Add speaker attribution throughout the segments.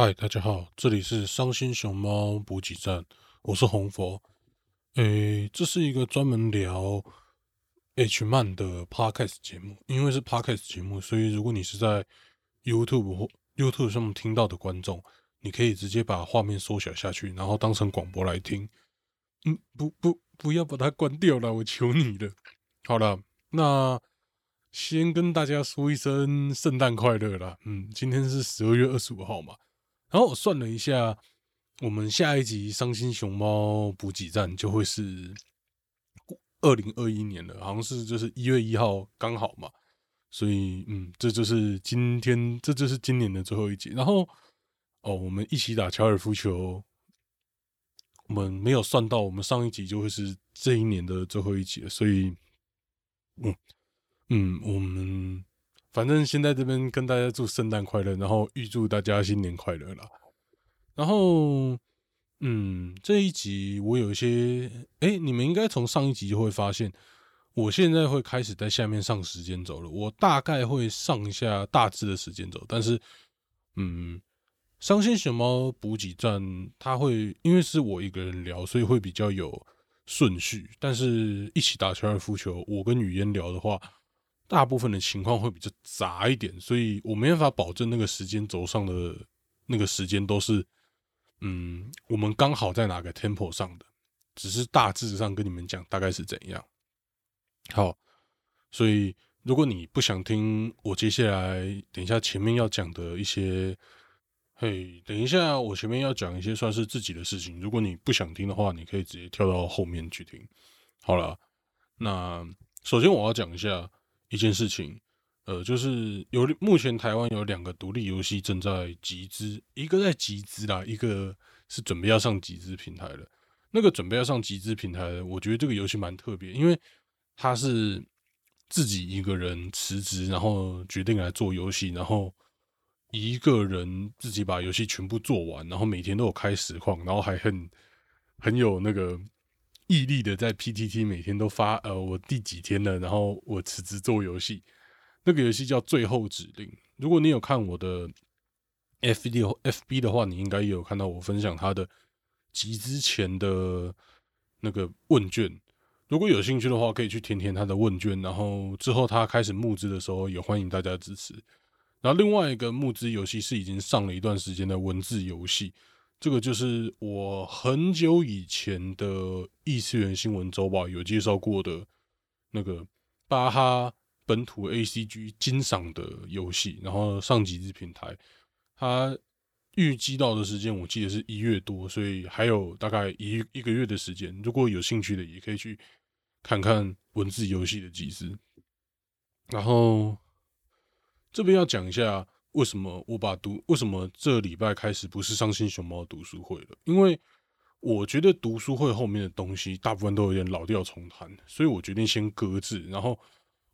Speaker 1: 嗨，大家好，这里是伤心熊猫补给站，我是红佛。诶，这是一个专门聊 H 漫的 Podcast 节目，因为是 Podcast 节目，所以如果你是在 YouTube 或 YouTube 上面听到的观众，你可以直接把画面缩小下去，然后当成广播来听。嗯，不不，不要把它关掉了，我求你了。好了，那先跟大家说一声圣诞快乐啦。嗯，今天是十二月二十五号嘛。然后我算了一下，我们下一集《伤心熊猫补给站》就会是二零二一年了，好像是就是一月一号刚好嘛，所以嗯，这就是今天，这就是今年的最后一集。然后哦，我们一起打高尔夫球，我们没有算到我们上一集就会是这一年的最后一集，所以嗯嗯，我们。反正先在这边跟大家祝圣诞快乐，然后预祝大家新年快乐啦。然后，嗯，这一集我有一些，哎，你们应该从上一集就会发现，我现在会开始在下面上时间轴了。我大概会上一下大致的时间轴，但是，嗯，伤心熊猫补给站它会因为是我一个人聊，所以会比较有顺序。但是一起打高尔夫球，我跟语嫣聊的话。大部分的情况会比较杂一点，所以我没办法保证那个时间轴上的那个时间都是，嗯，我们刚好在哪个 tempo 上的，只是大致上跟你们讲大概是怎样。好，所以如果你不想听我接下来等一下前面要讲的一些，嘿，等一下我前面要讲一些算是自己的事情，如果你不想听的话，你可以直接跳到后面去听。好了，那首先我要讲一下。一件事情，呃，就是有目前台湾有两个独立游戏正在集资，一个在集资啦，一个是准备要上集资平台了。那个准备要上集资平台的，我觉得这个游戏蛮特别，因为他是自己一个人辞职，然后决定来做游戏，然后一个人自己把游戏全部做完，然后每天都有开实况，然后还很很有那个。毅力的在 PTT 每天都发，呃，我第几天了，然后我辞职做游戏，那个游戏叫《最后指令》。如果你有看我的 FB FB 的话，你应该有看到我分享他的集资前的那个问卷。如果有兴趣的话，可以去填填他的问卷，然后之后他开始募资的时候，也欢迎大家支持。然后另外一个募资游戏是已经上了一段时间的文字游戏。这个就是我很久以前的异次元新闻周报有介绍过的那个巴哈本土 A C G 金赏的游戏，然后上几只平台，它预计到的时间我记得是一月多，所以还有大概一一个月的时间。如果有兴趣的，也可以去看看文字游戏的集资。然后这边要讲一下。为什么我把读？为什么这礼拜开始不是伤心熊猫读书会了？因为我觉得读书会后面的东西大部分都有点老调重弹，所以我决定先搁置，然后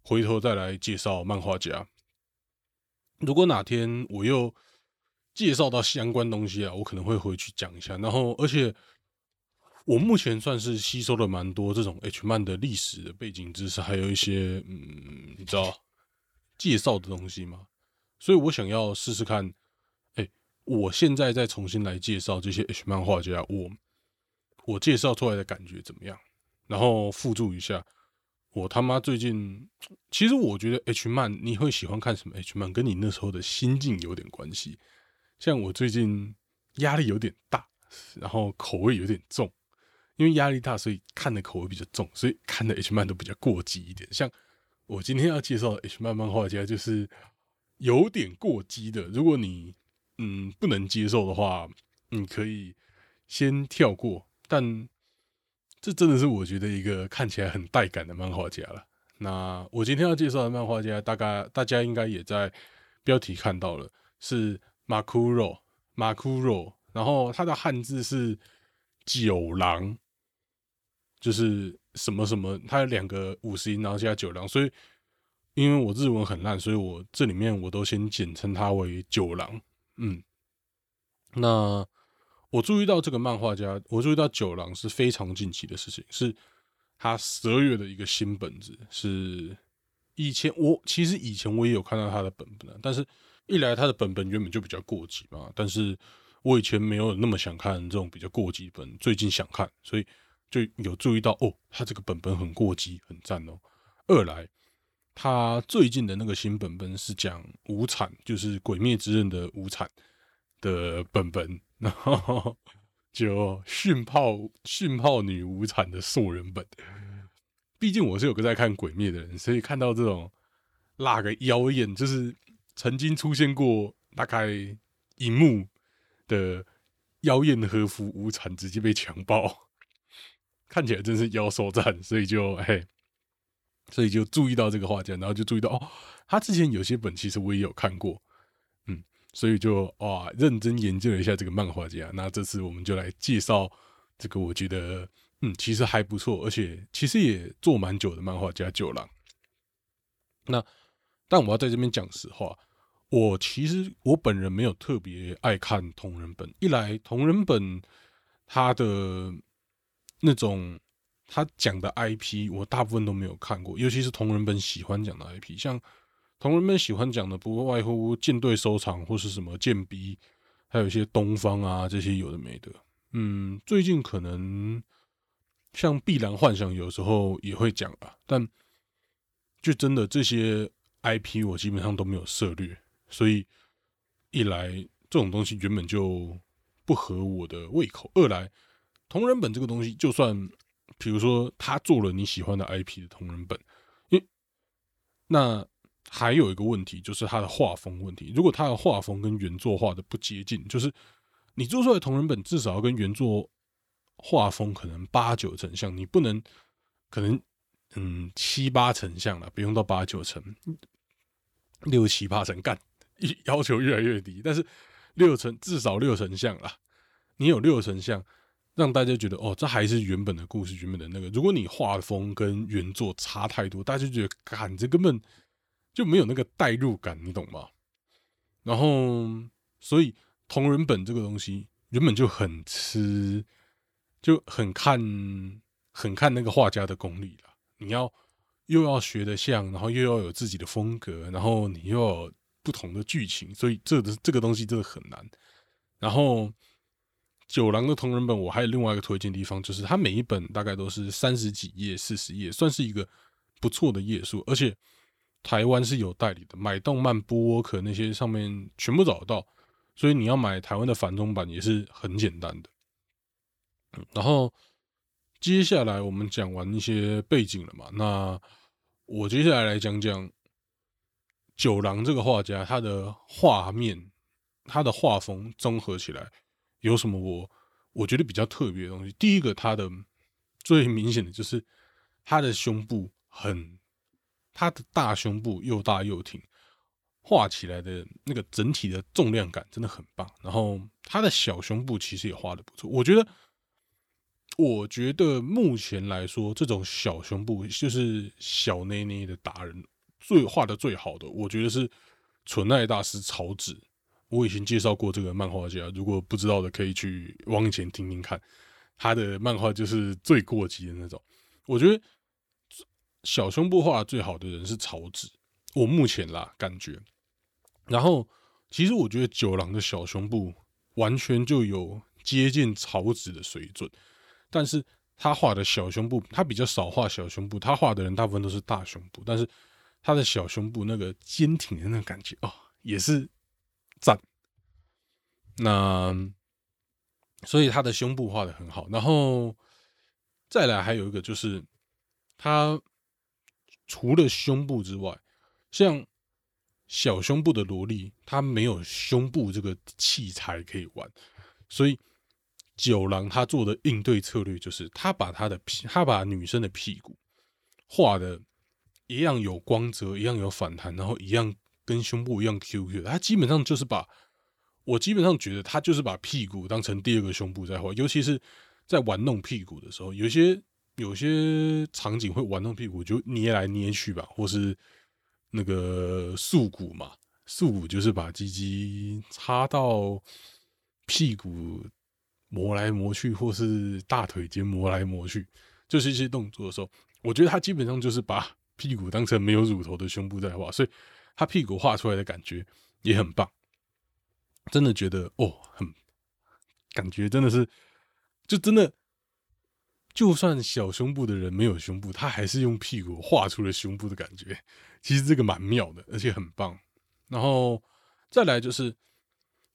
Speaker 1: 回头再来介绍漫画家。如果哪天我又介绍到相关东西啊，我可能会回去讲一下。然后，而且我目前算是吸收了蛮多这种 H 漫的历史的背景知识，还有一些嗯，你知道介绍的东西吗？所以我想要试试看，哎，我现在再重新来介绍这些 H 漫画家，我我介绍出来的感觉怎么样？然后附注一下，我他妈最近，其实我觉得 H 漫你会喜欢看什么 H 漫，跟你那时候的心境有点关系。像我最近压力有点大，然后口味有点重，因为压力大，所以看的口味比较重，所以看的 H 漫都比较过激一点。像我今天要介绍的 H 漫漫画家就是。有点过激的，如果你嗯不能接受的话，你可以先跳过。但这真的是我觉得一个看起来很带感的漫画家了。那我今天要介绍的漫画家，大概大家应该也在标题看到了，是马库肉马库肉，然后他的汉字是九郎，就是什么什么，他有两个五十音，然后加九郎，所以。因为我日文很烂，所以我这里面我都先简称他为九郎。嗯，那我注意到这个漫画家，我注意到九郎是非常近期的事情，是他十二月的一个新本子。是以前我其实以前我也有看到他的本本，但是一来他的本本原本就比较过激嘛，但是我以前没有那么想看这种比较过激本，最近想看，所以就有注意到哦，他这个本本很过激，很赞哦。二来他最近的那个新本本是讲无惨，就是《鬼灭之刃》的无惨的本本，然后就训炮训炮女无惨的素人本。毕竟我是有个在看《鬼灭》的人，所以看到这种辣个妖艳，就是曾经出现过大概荧幕的妖艳和服无惨直接被强暴，看起来真是妖兽战，所以就嘿，所以就注意到这个画家，然后就注意到哦，他之前有些本其实我也有看过，嗯，所以就哇认真研究了一下这个漫画家。那这次我们就来介绍这个，我觉得。嗯，其实还不错，而且其实也做蛮久的漫画家九郎。那但我要在这边讲实话，我其实我本人没有特别爱看同人本。一来同人本他的那种他讲的 IP，我大部分都没有看过，尤其是同人本喜欢讲的 IP，像同人们喜欢讲的，不外乎舰队收藏或是什么剑逼，还有一些东方啊这些有的没的。嗯，最近可能。像《碧蓝幻想》有时候也会讲啊，但就真的这些 IP 我基本上都没有涉略，所以一来这种东西原本就不合我的胃口；二来同人本这个东西，就算比如说他做了你喜欢的 IP 的同人本，因那还有一个问题就是他的画风问题。如果他的画风跟原作画的不接近，就是你做出来同人本至少要跟原作。画风可能八九成像，你不能可能嗯七八成像了，不用到八九成，六七八成干，要求越来越低。但是六成至少六成像了，你有六成像，让大家觉得哦，这还是原本的故事，原本的那个。如果你画风跟原作差太多，大家就觉得感这根本就没有那个代入感，你懂吗？然后，所以同人本这个东西原本就很吃。就很看很看那个画家的功力了。你要又要学的像，然后又要有自己的风格，然后你又有不同的剧情，所以这这个东西真的很难。然后九郎的同人本，我还有另外一个推荐地方，就是它每一本大概都是三十几页、四十页，算是一个不错的页数。而且台湾是有代理的，买动漫波可那些上面全部找得到，所以你要买台湾的繁中版也是很简单的。然后接下来我们讲完一些背景了嘛？那我接下来来讲讲九郎这个画家，他的画面、他的画风综合起来有什么我我觉得比较特别的东西。第一个，他的最明显的就是他的胸部很，他的大胸部又大又挺，画起来的那个整体的重量感真的很棒。然后他的小胸部其实也画的不错，我觉得。我觉得目前来说，这种小胸部就是小内内的达人，最画的最好的，我觉得是纯爱大师草纸。我以前介绍过这个漫画家，如果不知道的可以去往前听听看，他的漫画就是最过激的那种。我觉得小胸部画最好的人是草纸，我目前啦感觉。然后，其实我觉得九郎的小胸部完全就有接近草纸的水准。但是他画的小胸部，他比较少画小胸部，他画的人大部分都是大胸部。但是他的小胸部那个坚挺的那个感觉哦，也是赞。那所以他的胸部画的很好。然后再来还有一个就是，他除了胸部之外，像小胸部的萝莉，她没有胸部这个器材可以玩，所以。九郎他做的应对策略就是，他把他的，他把女生的屁股画的一样有光泽，一样有反弹，然后一样跟胸部一样 Q Q。他基本上就是把，我基本上觉得他就是把屁股当成第二个胸部在画，尤其是在玩弄屁股的时候，有些有些场景会玩弄屁股，就捏来捏去吧，或是那个束骨嘛，束骨就是把鸡鸡插到屁股。磨来磨去，或是大腿间磨来磨去，就是一些动作的时候，我觉得他基本上就是把屁股当成没有乳头的胸部在画，所以他屁股画出来的感觉，也很棒，真的觉得哦，很感觉真的是，就真的，就算小胸部的人没有胸部，他还是用屁股画出了胸部的感觉。其实这个蛮妙的，而且很棒。然后再来就是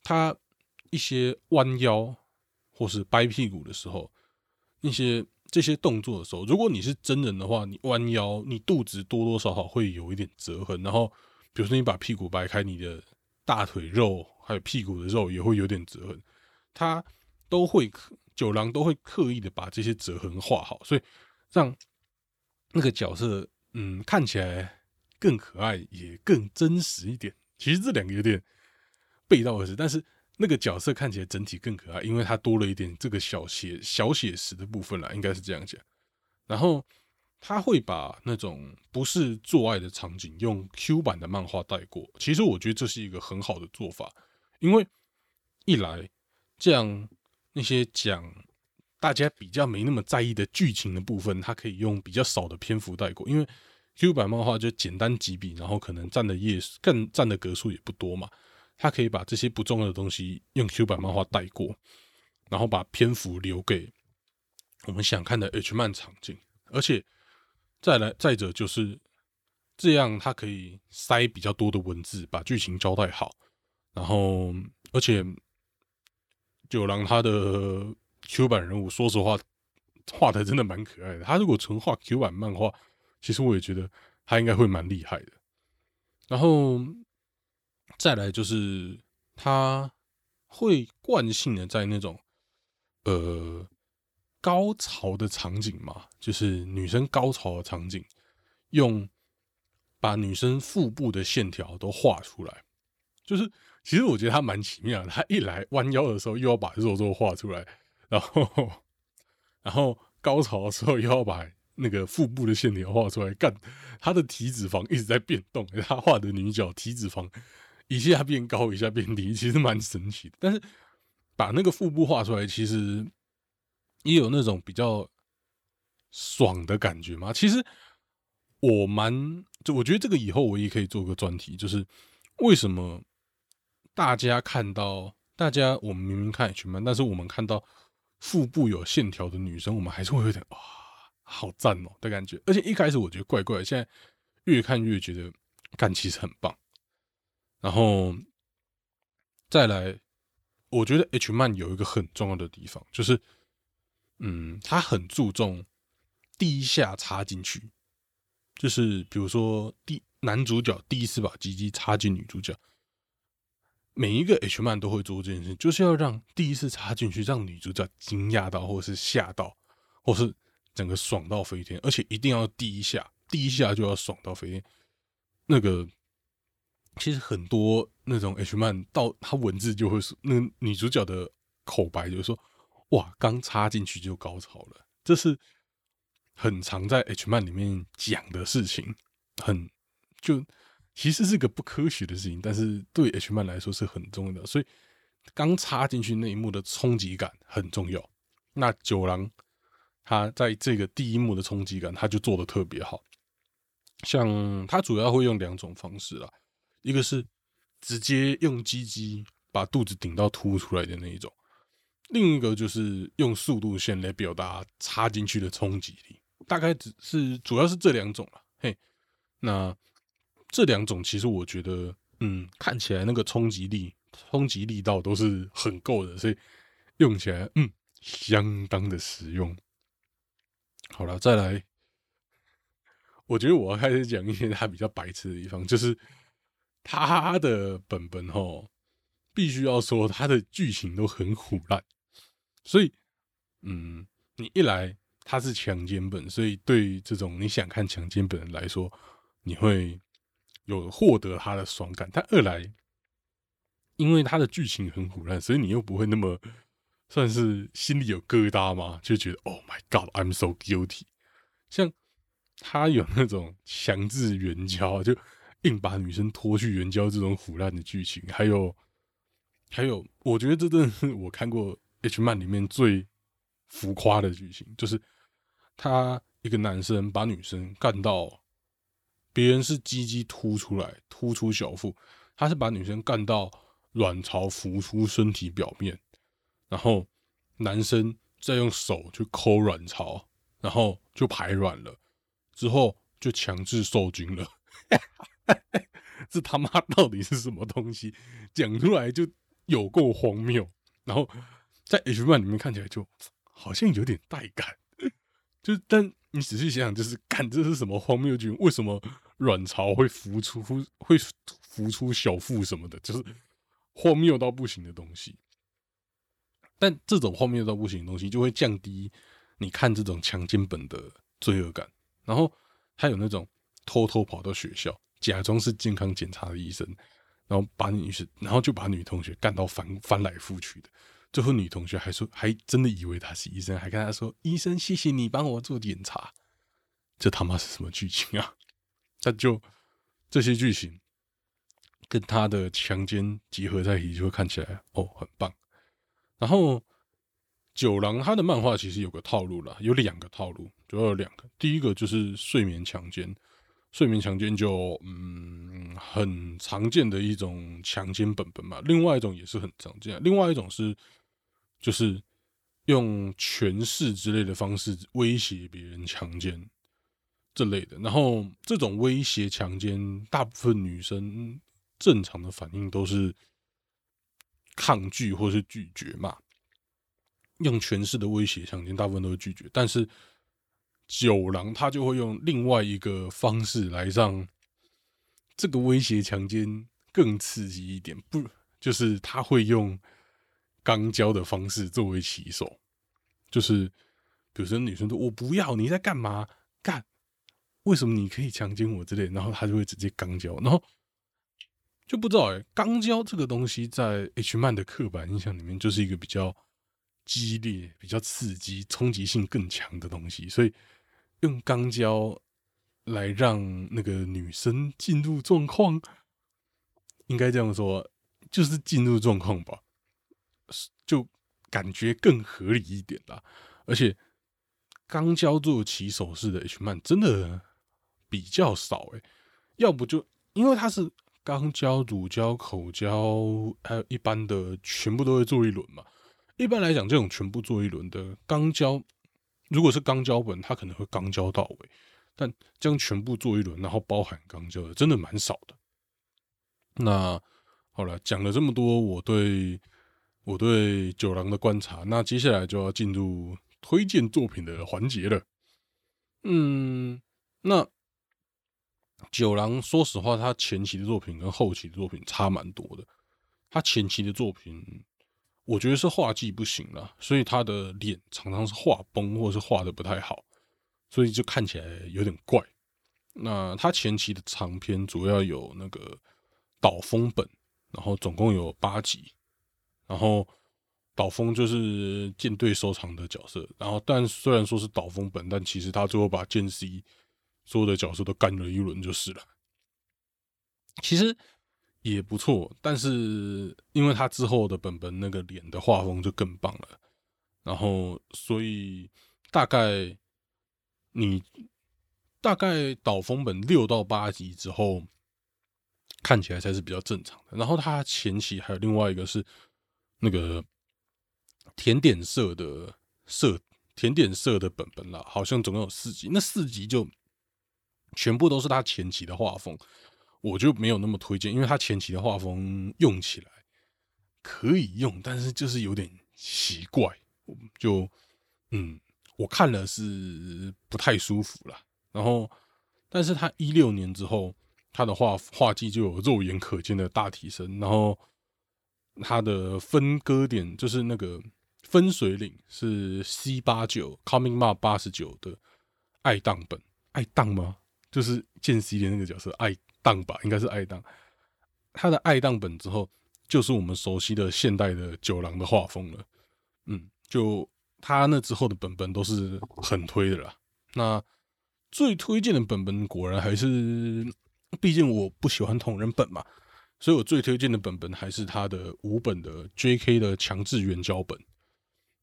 Speaker 1: 他一些弯腰或是掰屁股的时候，那些这些动作的时候，如果你是真人的话，你弯腰，你肚子多多少少会有一点折痕。然后比如说你把屁股掰开，你的大腿肉还有屁股的肉也会有点折痕。他都会九郎都会刻意的把这些折痕画好，所以让那个角色嗯看起来。更可爱也更真实一点。其实这两个有点背道而驰，但是那个角色看起来整体更可爱，因为它多了一点这个小写小写实的部分啦，应该是这样讲。然后他会把那种不是做爱的场景用 Q 版的漫画带过。其实我觉得这是一个很好的做法，因为一来这样那些讲大家比较没那么在意的剧情的部分，它可以用比较少的篇幅带过，因为。Q 版漫画就简单几笔，然后可能占的页更占的格数也不多嘛。他可以把这些不重要的东西用 Q 版漫画带过，然后把篇幅留给我们想看的 H 漫场景。而且再来再者就是这样，他可以塞比较多的文字，把剧情交代好。然后而且九郎他的 Q 版人物，说实话画的真的蛮可爱的。他如果纯画 Q 版漫画。其实我也觉得他应该会蛮厉害的，然后再来就是他会惯性的在那种呃高潮的场景嘛，就是女生高潮的场景，用把女生腹部的线条都画出来，就是其实我觉得他蛮奇妙的，他一来弯腰的时候又要把肉肉画出来，然后 然后高潮的时候又要把。那个腹部的线条画出来，干他的体脂肪一直在变动。他画的女角体脂肪一下变高，一下变低，其实蛮神奇的。但是把那个腹部画出来，其实也有那种比较爽的感觉吗。其实我蛮就我觉得这个以后我也可以做个专题，就是为什么大家看到大家我们明明看 H 漫，但是我们看到腹部有线条的女生，我们还是会有点哇。好赞哦的感觉，而且一开始我觉得怪怪，现在越看越觉得干其实很棒。然后再来，我觉得 H 漫有一个很重要的地方，就是嗯，他很注重第一下插进去，就是比如说第男主角第一次把鸡鸡插进女主角，每一个 H 漫都会做这件事，就是要让第一次插进去让女主角惊讶到，或是吓到，或是。整个爽到飞天，而且一定要第一下，第一下就要爽到飞天。那个其实很多那种 H 漫到他文字就会说，那女主角的口白就是说：“哇，刚插进去就高潮了。”这是很常在 H 漫里面讲的事情，很就其实是个不科学的事情，但是对 H 漫来说是很重要的。所以刚插进去那一幕的冲击感很重要。那九郎。他在这个第一幕的冲击感，他就做的特别好。像他主要会用两种方式啦，一个是直接用鸡鸡把肚子顶到凸出来的那一种，另一个就是用速度线来表达插进去的冲击力。大概只是主要是这两种了。嘿，那这两种其实我觉得，嗯，看起来那个冲击力、冲击力道都是很够的，所以用起来，嗯，相当的实用。好了，再来。我觉得我要开始讲一些他比较白痴的地方，就是他的本本吼，必须要说他的剧情都很虎烂，所以，嗯，你一来他是强奸本，所以对于这种你想看强奸本人来说，你会有获得他的爽感；但二来，因为他的剧情很虎烂，所以你又不会那么。算是心里有疙瘩吗？就觉得 Oh my God, I'm so guilty。像他有那种强制援交，就硬把女生拖去援交这种腐烂的剧情，还有还有，我觉得这真的是我看过 H 漫里面最浮夸的剧情，就是他一个男生把女生干到别人是鸡鸡凸出来，突出小腹，他是把女生干到卵巢浮出身体表面，然后男生再用手去抠卵巢，然后就排卵了，之后就强制受精了。这他妈到底是什么东西？讲出来就有够荒谬。然后在 H one 里面看起来就好像有点带感，就但你仔细想想，就是干这是什么荒谬剧？为什么卵巢会浮出会浮出小腹什么的？就是荒谬到不行的东西。但这种荒谬到不行的东西，就会降低你看这种强奸本的罪恶感。然后还有那种偷偷跑到学校。假装是健康检查的医生，然后把女生，然后就把女同学干到翻翻来覆去的。最后女同学还说，还真的以为他是医生，还跟他说：“医生，谢谢你帮我做检查。”这他妈是什么剧情啊？他就这些剧情跟他的强奸结合在一起，就会看起来哦很棒。然后九郎他的漫画其实有个套路啦，有两个套路，主要有两个。第一个就是睡眠强奸。睡眠强奸就嗯很常见的一种强奸本本嘛，另外一种也是很常见，另外一种是就是用权势之类的方式威胁别人强奸这类的，然后这种威胁强奸，大部分女生正常的反应都是抗拒或是拒绝嘛，用权势的威胁强奸，大部分都是拒绝，但是。九郎他就会用另外一个方式来让这个威胁强奸更刺激一点，不就是他会用肛交的方式作为起手，就是比如说女生说“我不要”，你在干嘛？干？为什么你可以强奸我之类？然后他就会直接肛交，然后就不知道哎，肛交这个东西在 H 漫的刻板印象里面就是一个比较激烈、比较刺激、冲击性更强的东西，所以。用肛交来让那个女生进入状况，应该这样说，就是进入状况吧，就感觉更合理一点啦。而且钢胶做起手式的 H 曼真的比较少诶，要不就因为它是钢胶、乳胶、口胶，还有一般的全部都会做一轮嘛。一般来讲，这种全部做一轮的钢胶。如果是钢胶本，它可能会钢胶到位，但这样全部做一轮，然后包含钢胶的，真的蛮少的。那好了，讲了这么多，我对我对九郎的观察，那接下来就要进入推荐作品的环节了。嗯，那九郎说实话，他前期的作品跟后期的作品差蛮多的。他前期的作品。我觉得是画技不行了，所以他的脸常常是画崩，或者是画的不太好，所以就看起来有点怪。那他前期的长篇主要有那个岛风本，然后总共有八集，然后岛风就是舰队收藏的角色，然后但虽然说是岛风本，但其实他最后把剑 C 所有的角色都干了一轮就是了。其实。也不错，但是因为他之后的本本那个脸的画风就更棒了，然后所以大概你大概导风本六到八集之后看起来才是比较正常的。然后他前期还有另外一个是那个甜点色的色甜点色的本本啦，好像总共有四集，那四集就全部都是他前期的画风。我就没有那么推荐，因为他前期的画风用起来可以用，但是就是有点奇怪，就嗯，我看了是不太舒服了。然后，但是他一六年之后，他的画画技就有肉眼可见的大提升。然后，他的分割点就是那个分水岭是 C 八九 Coming Mark 八十九的爱当本，爱当吗？就是剑 C 的那个角色爱。当吧，应该是爱当，他的爱当本之后，就是我们熟悉的现代的九郎的画风了。嗯，就他那之后的本本都是很推的啦。那最推荐的本本，果然还是，毕竟我不喜欢同人本嘛，所以我最推荐的本本还是他的五本的 J.K. 的强制援交本。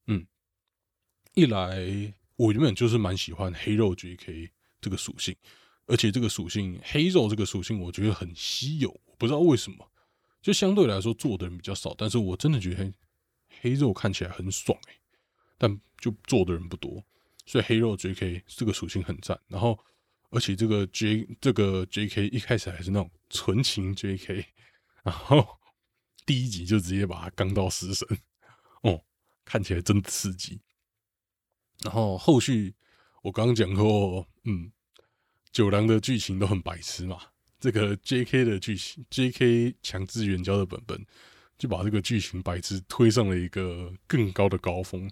Speaker 1: 嗯，一来我原本就是蛮喜欢黑肉 J.K. 这个属性。而且这个属性黑肉这个属性，我觉得很稀有，我不知道为什么。就相对来说做的人比较少，但是我真的觉得黑黑肉看起来很爽哎，但就做的人不多，所以黑肉 J.K. 这个属性很赞。然后，而且这个 J 这个 J.K. 一开始还是那种纯情 J.K.，然后第一集就直接把他刚到死神，哦，看起来真刺激。然后后续我刚刚讲过，嗯，九郎的剧情都很白痴嘛。这个 J.K. 的剧情，J.K. 强制援交的本本，就把这个剧情白痴推上了一个更高的高峰。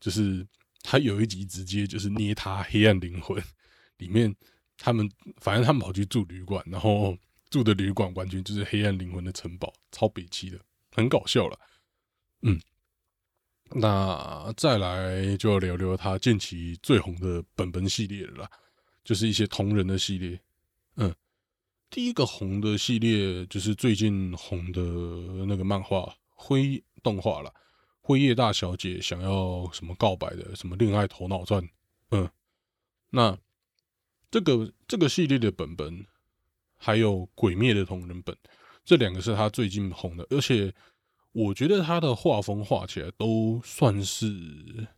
Speaker 1: 就是他有一集直接就是捏他黑暗灵魂，里面他们反正他们跑去住旅馆，然后住的旅馆完全就是黑暗灵魂的城堡，超北气的，很搞笑了。嗯，那再来就要聊聊他近期最红的本本系列了，就是一些同人的系列。嗯。第一个红的系列就是最近红的那个漫画灰动画了，《灰夜大小姐想要什么告白的什么恋爱头脑战》。嗯，那这个这个系列的本本还有《鬼灭》的同人本，这两个是他最近红的，而且我觉得他的画风画起来都算是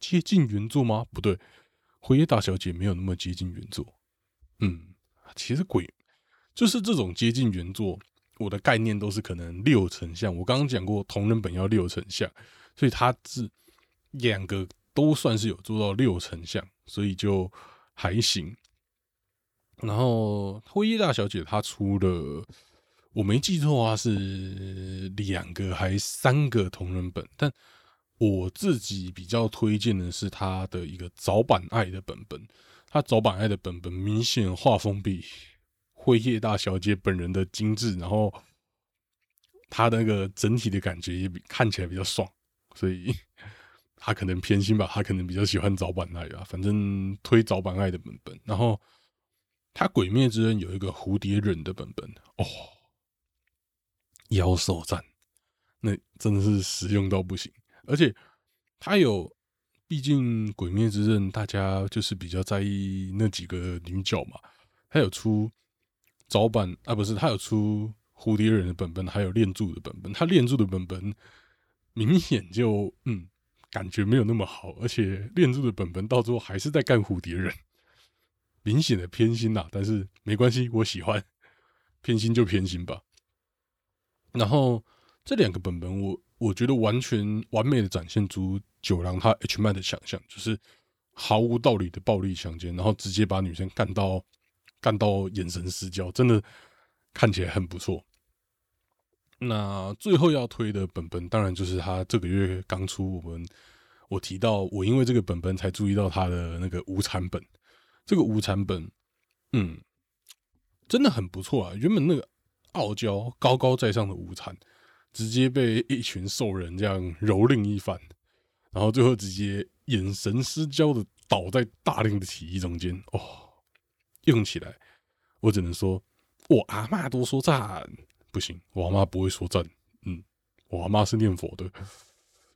Speaker 1: 接近原作吗？不对，《辉夜大小姐》没有那么接近原作。嗯，其实鬼。就是这种接近原作，我的概念都是可能六成像。我刚刚讲过同人本要六成像，所以他是两个都算是有做到六成像，所以就还行。然后灰衣大小姐她出了，我没记错啊，是两个还三个同人本，但我自己比较推荐的是他的一个早版爱的本本，他早版爱的本本明显画风比。辉夜大小姐本人的精致，然后她那个整体的感觉也比看起来比较爽，所以她可能偏心吧，她可能比较喜欢早版爱啊，反正推早版爱的本本。然后他《鬼灭之刃》有一个蝴蝶忍的本本哦，妖兽战那真的是实用到不行，而且他有，毕竟《鬼灭之刃》大家就是比较在意那几个女角嘛，他有出。早版啊，不是他有出蝴蝶忍的本本，还有练柱的本本。他练柱的本本明显就嗯，感觉没有那么好，而且练柱的本本到最后还是在干蝴蝶人，明显的偏心呐。但是没关系，我喜欢偏心就偏心吧。然后这两个本本，我我觉得完全完美的展现出九郎他 H man 的想象，就是毫无道理的暴力强奸，然后直接把女生干到。干到眼神失焦，真的看起来很不错。那最后要推的本本，当然就是他这个月刚出。我们我提到，我因为这个本本才注意到他的那个无产本。这个无产本，嗯，真的很不错啊。原本那个傲娇高高在上的无产，直接被一群兽人这样蹂躏一番，然后最后直接眼神失焦的倒在大量的体液中间，哦。用起来，我只能说，我阿妈都说赞，不行，我阿妈不会说赞，嗯，我阿妈是念佛的，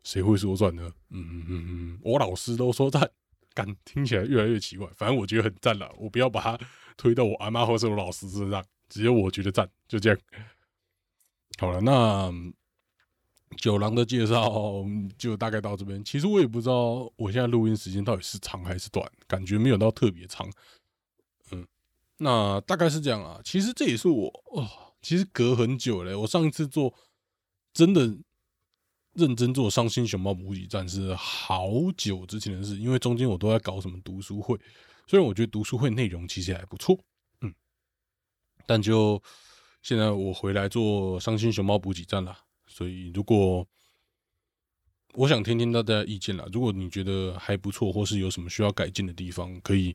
Speaker 1: 谁会说赞呢？嗯嗯嗯嗯，我老师都说赞，感听起来越来越奇怪，反正我觉得很赞了，我不要把它推到我阿妈或是我老师身上，只有我觉得赞，就这样。好了，那九郎的介绍就大概到这边。其实我也不知道我现在录音时间到底是长还是短，感觉没有到特别长。嗯那大概是这样啊，其实这也是我哦，其实隔很久嘞。我上一次做真的认真做《伤心熊猫补给站》是好久之前的事，因为中间我都在搞什么读书会。虽然我觉得读书会内容其实还不错，嗯，但就现在我回来做《伤心熊猫补给站》了，所以如果我想听听大家意见啦，如果你觉得还不错，或是有什么需要改进的地方，可以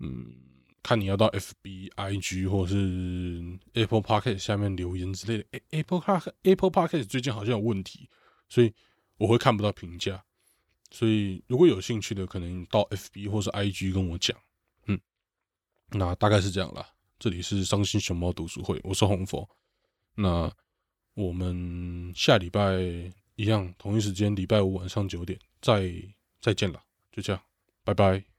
Speaker 1: 嗯。看你要到 F B I G 或是 Apple Podcast 下面留言之类的。Apple Park Apple Podcast 最近好像有问题，所以我会看不到评价。所以如果有兴趣的，可能到 F B 或是 I G 跟我讲。嗯，那大概是这样啦。这里是伤心熊猫读书会，我是红佛。那我们下礼拜一样同一时间，礼拜五晚上九点再再见了。就这样，拜拜。